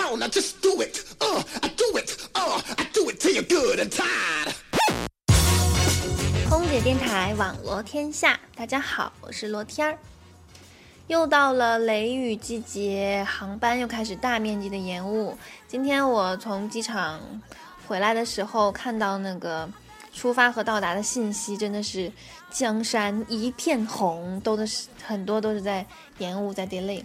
on, now just do it. Uh, I do it. Uh, I do it till you're good and tired. 空姐电台网罗天下，大家好，我是罗天儿。又到了雷雨季节，航班又开始大面积的延误。今天我从机场回来的时候，看到那个出发和到达的信息，真的是江山一片红，都的是很多都是在延误，在 delay。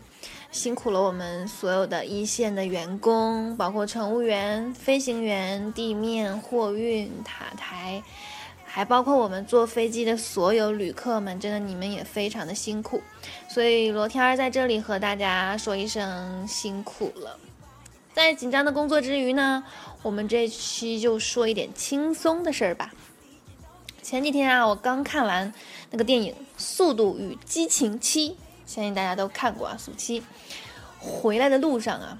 辛苦了我们所有的一线的员工，包括乘务员、飞行员、地面货运塔台，还包括我们坐飞机的所有旅客们，真的你们也非常的辛苦。所以罗天儿在这里和大家说一声辛苦了。在紧张的工作之余呢，我们这期就说一点轻松的事儿吧。前几天啊，我刚看完那个电影《速度与激情七》。相信大家都看过啊，《速七》回来的路上啊，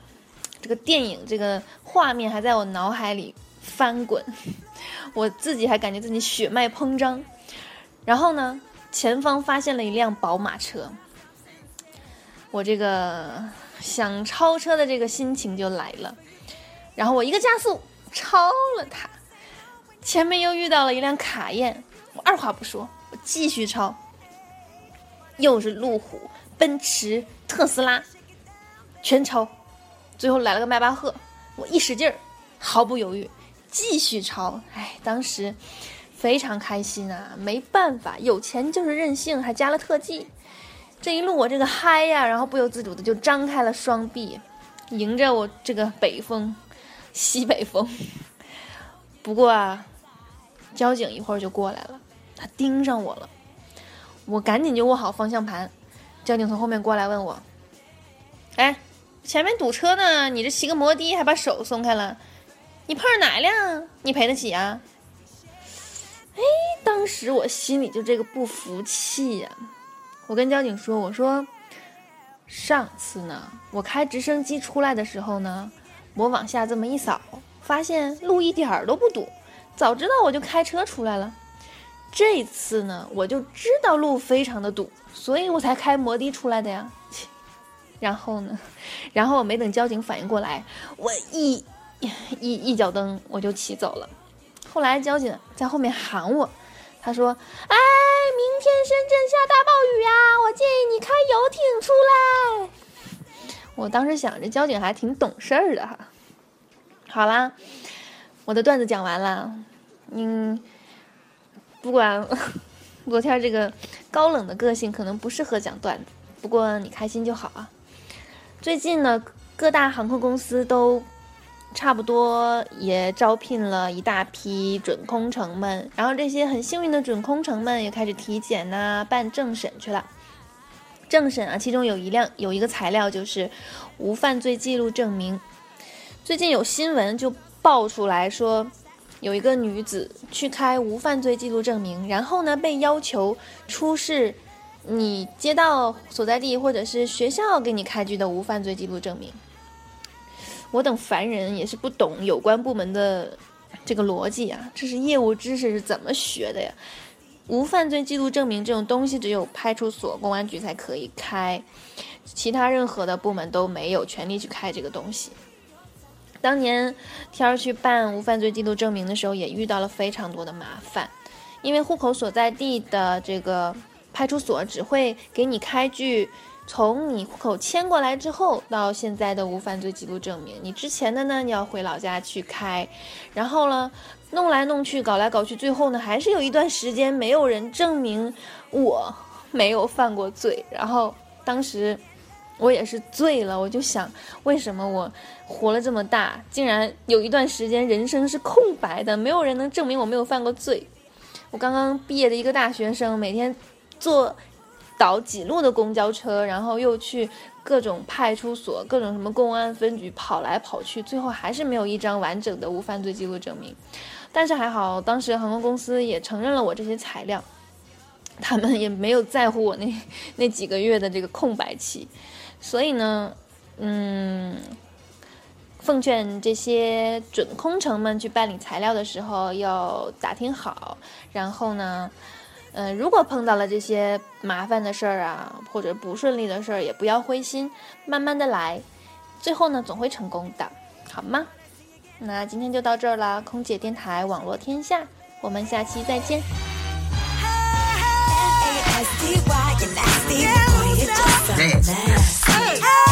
这个电影这个画面还在我脑海里翻滚，我自己还感觉自己血脉膨胀。然后呢，前方发现了一辆宝马车，我这个想超车的这个心情就来了。然后我一个加速超了它，前面又遇到了一辆卡宴，我二话不说，我继续超。又是路虎、奔驰、特斯拉，全超，最后来了个迈巴赫，我一使劲儿，毫不犹豫，继续超。哎，当时非常开心啊！没办法，有钱就是任性，还加了特技。这一路我这个嗨呀，然后不由自主的就张开了双臂，迎着我这个北风、西北风。不过啊，交警一会儿就过来了，他盯上我了。我赶紧就握好方向盘，交警从后面过来问我：“哎，前面堵车呢，你这骑个摩的还把手松开了，你碰上哪一辆？你赔得起啊？”哎，当时我心里就这个不服气呀！我跟交警说：“我说，上次呢，我开直升机出来的时候呢，我往下这么一扫，发现路一点儿都不堵，早知道我就开车出来了。”这次呢，我就知道路非常的堵，所以我才开摩的出来的呀。然后呢，然后我没等交警反应过来，我一一一脚蹬我就骑走了。后来交警在后面喊我，他说：“哎，明天深圳下大暴雨呀，我建议你开游艇出来。”我当时想，着交警还挺懂事儿的哈。好啦，我的段子讲完了，嗯。不管 罗天这个高冷的个性可能不适合讲段子，不过你开心就好啊。最近呢，各大航空公司都差不多也招聘了一大批准空乘们，然后这些很幸运的准空乘们也开始体检呐、办政审去了。政审啊，其中有一辆有一个材料就是无犯罪记录证明。最近有新闻就爆出来说。有一个女子去开无犯罪记录证明，然后呢被要求出示你街道所在地或者是学校给你开具的无犯罪记录证明。我等凡人也是不懂有关部门的这个逻辑啊，这是业务知识是怎么学的呀？无犯罪记录证明这种东西只有派出所、公安局才可以开，其他任何的部门都没有权利去开这个东西。当年天儿去办无犯罪记录证明的时候，也遇到了非常多的麻烦，因为户口所在地的这个派出所只会给你开具从你户口迁过来之后到现在的无犯罪记录证明，你之前的呢，你要回老家去开，然后呢，弄来弄去，搞来搞去，最后呢，还是有一段时间没有人证明我没有犯过罪，然后当时。我也是醉了，我就想，为什么我活了这么大，竟然有一段时间人生是空白的，没有人能证明我没有犯过罪。我刚刚毕业的一个大学生，每天坐倒几路的公交车，然后又去各种派出所、各种什么公安分局跑来跑去，最后还是没有一张完整的无犯罪记录证明。但是还好，当时航空公司也承认了我这些材料，他们也没有在乎我那 那几个月的这个空白期。所以呢，嗯，奉劝这些准空乘们去办理材料的时候要打听好，然后呢，嗯，如果碰到了这些麻烦的事儿啊，或者不顺利的事儿，也不要灰心，慢慢的来，最后呢总会成功的，好吗？那今天就到这儿了，空姐电台网络天下，我们下期再见。Nasty, why you nasty? Hey. hey.